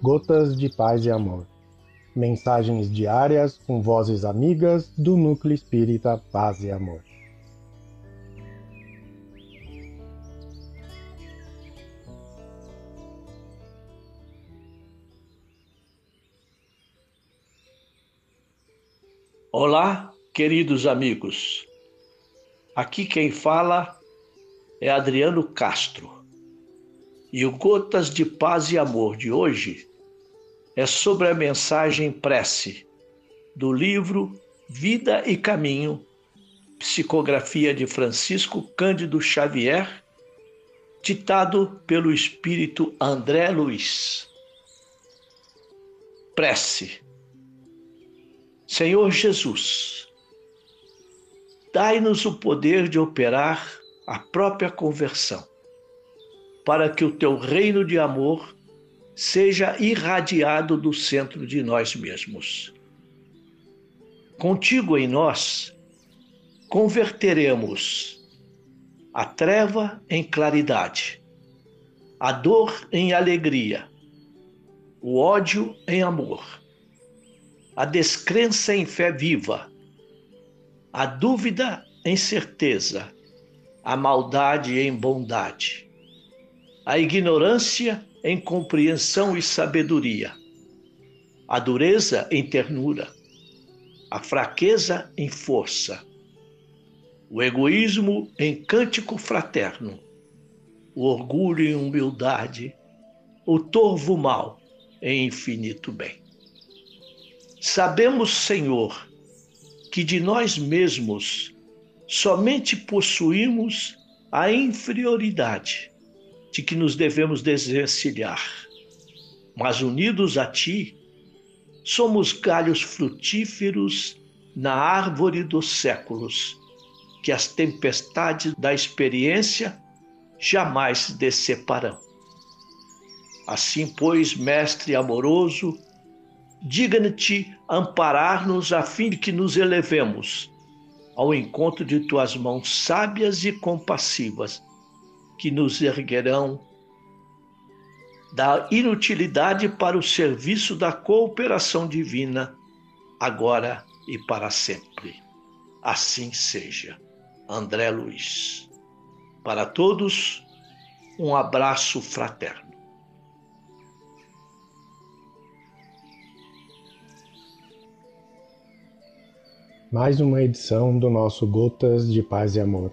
Gotas de Paz e Amor. Mensagens diárias com vozes amigas do Núcleo Espírita Paz e Amor. Olá, queridos amigos. Aqui quem fala é Adriano Castro. E o Gotas de Paz e Amor de hoje é sobre a mensagem prece do livro Vida e Caminho, psicografia de Francisco Cândido Xavier, ditado pelo espírito André Luiz. Prece. Senhor Jesus, dai-nos o poder de operar a própria conversão para que o teu reino de amor seja irradiado do centro de nós mesmos. Contigo em nós, converteremos a treva em claridade, a dor em alegria, o ódio em amor, a descrença em fé viva, a dúvida em certeza, a maldade em bondade a ignorância em compreensão e sabedoria, a dureza em ternura, a fraqueza em força, o egoísmo em cântico fraterno, o orgulho em humildade, o torvo mal em infinito bem. Sabemos, Senhor, que de nós mesmos somente possuímos a inferioridade de que nos devemos desvencilhar. Mas unidos a Ti, somos galhos frutíferos na árvore dos séculos, que as tempestades da experiência jamais deceparão. Assim, pois, Mestre amoroso, digna-te amparar-nos a fim de que nos elevemos ao encontro de tuas mãos sábias e compassivas que nos erguerão da inutilidade para o serviço da cooperação divina, agora e para sempre. Assim seja. André Luiz. Para todos, um abraço fraterno. Mais uma edição do nosso Gotas de Paz e Amor.